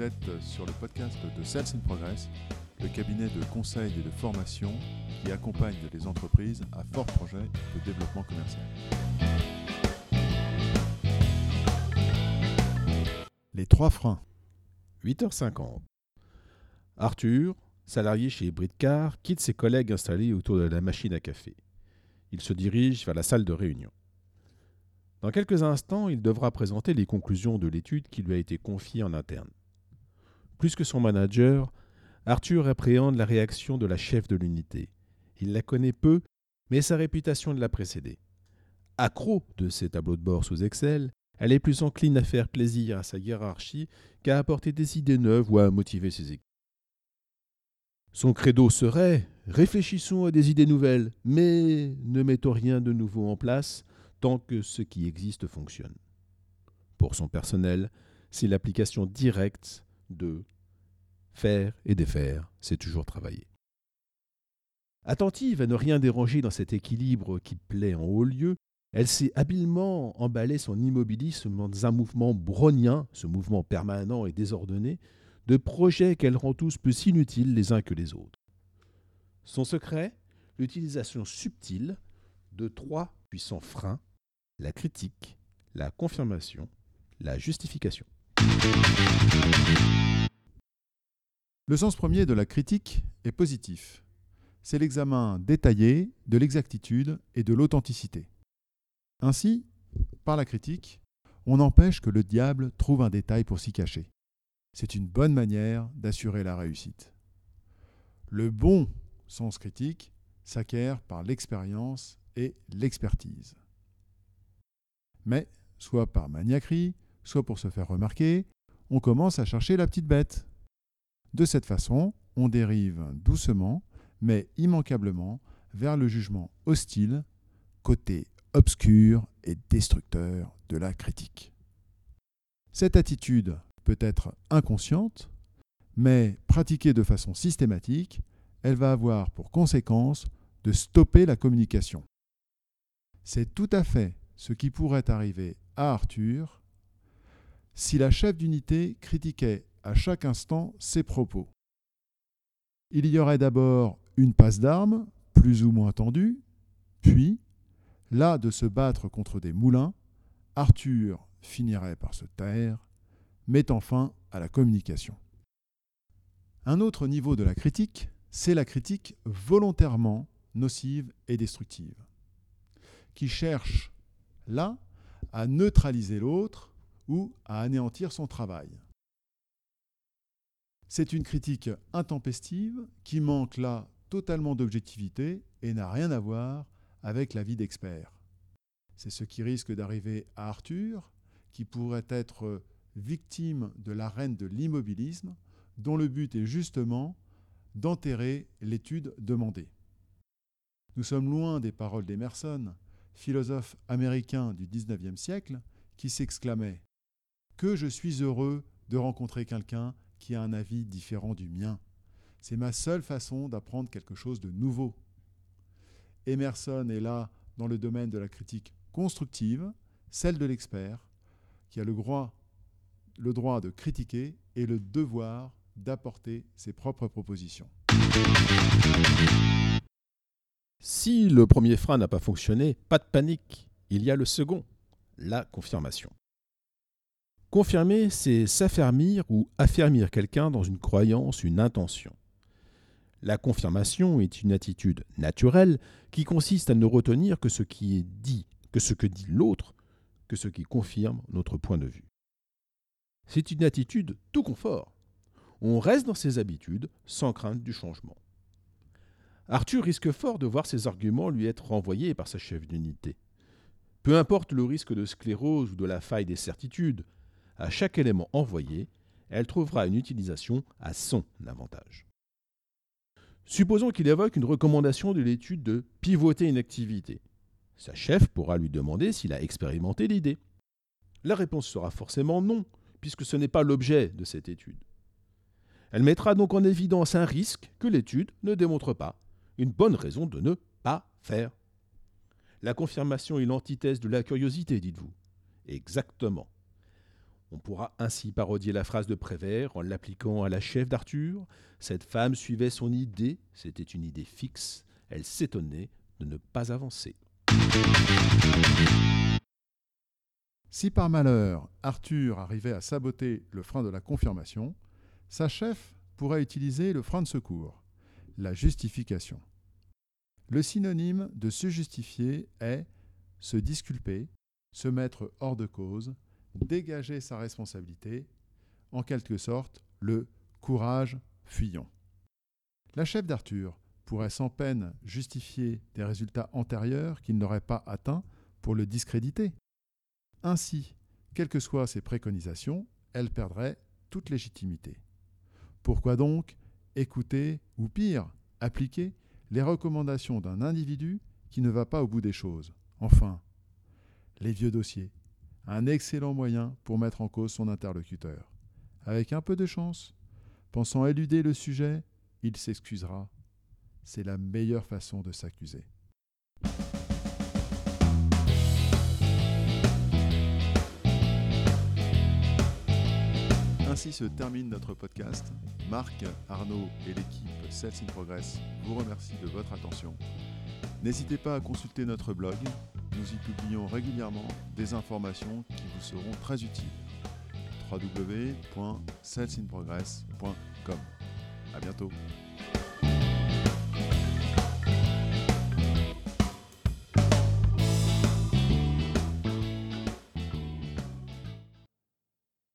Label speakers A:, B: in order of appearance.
A: Êtes sur le podcast de Sales in Progress, le cabinet de conseil et de formation qui accompagne les entreprises à fort projet de développement commercial. Les trois freins.
B: 8h50. Arthur, salarié chez Britcar, quitte ses collègues installés autour de la machine à café. Il se dirige vers la salle de réunion. Dans quelques instants, il devra présenter les conclusions de l'étude qui lui a été confiée en interne. Plus que son manager, Arthur appréhende la réaction de la chef de l'unité. Il la connaît peu, mais sa réputation l'a précédée. Accro de ses tableaux de bord sous Excel, elle est plus encline à faire plaisir à sa hiérarchie qu'à apporter des idées neuves ou à motiver ses équipes. Son credo serait Réfléchissons à des idées nouvelles, mais ne mettons rien de nouveau en place tant que ce qui existe fonctionne. Pour son personnel, c'est l'application directe de faire et défaire, c'est toujours travailler. Attentive à ne rien déranger dans cet équilibre qui plaît en haut lieu, elle s'est habilement emballé son immobilisme dans un mouvement brownien, ce mouvement permanent et désordonné, de projets qu'elle rend tous plus inutiles les uns que les autres. Son secret? L'utilisation subtile de trois puissants freins la critique, la confirmation, la justification.
A: Le sens premier de la critique est positif. C'est l'examen détaillé de l'exactitude et de l'authenticité. Ainsi, par la critique, on empêche que le diable trouve un détail pour s'y cacher. C'est une bonne manière d'assurer la réussite. Le bon sens critique s'acquiert par l'expérience et l'expertise. Mais, soit par maniaquerie, soit pour se faire remarquer, on commence à chercher la petite bête. De cette façon, on dérive doucement, mais immanquablement, vers le jugement hostile, côté obscur et destructeur de la critique. Cette attitude peut être inconsciente, mais pratiquée de façon systématique, elle va avoir pour conséquence de stopper la communication. C'est tout à fait ce qui pourrait arriver à Arthur si la chef d'unité critiquait à chaque instant ses propos. Il y aurait d'abord une passe d'armes, plus ou moins tendue, puis, là de se battre contre des moulins, Arthur finirait par se taire, mettant fin à la communication. Un autre niveau de la critique, c'est la critique volontairement nocive et destructive, qui cherche là à neutraliser l'autre ou à anéantir son travail. C'est une critique intempestive qui manque là totalement d'objectivité et n'a rien à voir avec la vie d'expert. C'est ce qui risque d'arriver à Arthur, qui pourrait être victime de l'arène de l'immobilisme, dont le but est justement d'enterrer l'étude demandée. Nous sommes loin des paroles d'Emerson, philosophe américain du XIXe siècle, qui s'exclamait Que je suis heureux de rencontrer quelqu'un qui a un avis différent du mien. C'est ma seule façon d'apprendre quelque chose de nouveau. Emerson est là dans le domaine de la critique constructive, celle de l'expert, qui a le droit, le droit de critiquer et le devoir d'apporter ses propres propositions.
B: Si le premier frein n'a pas fonctionné, pas de panique, il y a le second, la confirmation. Confirmer, c'est s'affermir ou affermir quelqu'un dans une croyance, une intention. La confirmation est une attitude naturelle qui consiste à ne retenir que ce qui est dit, que ce que dit l'autre, que ce qui confirme notre point de vue. C'est une attitude tout confort. On reste dans ses habitudes sans crainte du changement. Arthur risque fort de voir ses arguments lui être renvoyés par sa chef d'unité. Peu importe le risque de sclérose ou de la faille des certitudes, à chaque élément envoyé, elle trouvera une utilisation à son avantage. Supposons qu'il évoque une recommandation de l'étude de pivoter une activité. Sa chef pourra lui demander s'il a expérimenté l'idée. La réponse sera forcément non, puisque ce n'est pas l'objet de cette étude. Elle mettra donc en évidence un risque que l'étude ne démontre pas une bonne raison de ne pas faire. La confirmation est l'antithèse de la curiosité, dites-vous. Exactement. On pourra ainsi parodier la phrase de Prévert en l'appliquant à la chef d'Arthur. Cette femme suivait son idée, c'était une idée fixe, elle s'étonnait de ne pas avancer.
A: Si par malheur Arthur arrivait à saboter le frein de la confirmation, sa chef pourrait utiliser le frein de secours, la justification. Le synonyme de se justifier est se disculper, se mettre hors de cause, dégager sa responsabilité, en quelque sorte le courage fuyant. La chef d'Arthur pourrait sans peine justifier des résultats antérieurs qu'il n'aurait pas atteints pour le discréditer. Ainsi, quelles que soient ses préconisations, elle perdrait toute légitimité. Pourquoi donc écouter, ou pire, appliquer, les recommandations d'un individu qui ne va pas au bout des choses? Enfin, les vieux dossiers, un excellent moyen pour mettre en cause son interlocuteur. Avec un peu de chance, pensant éluder le sujet, il s'excusera. C'est la meilleure façon de s'accuser. Ainsi se termine notre podcast. Marc, Arnaud et l'équipe Sales in Progress vous remercient de votre attention. N'hésitez pas à consulter notre blog. Nous y publions régulièrement des informations qui vous seront très utiles. www.salesinprogress.com. À bientôt.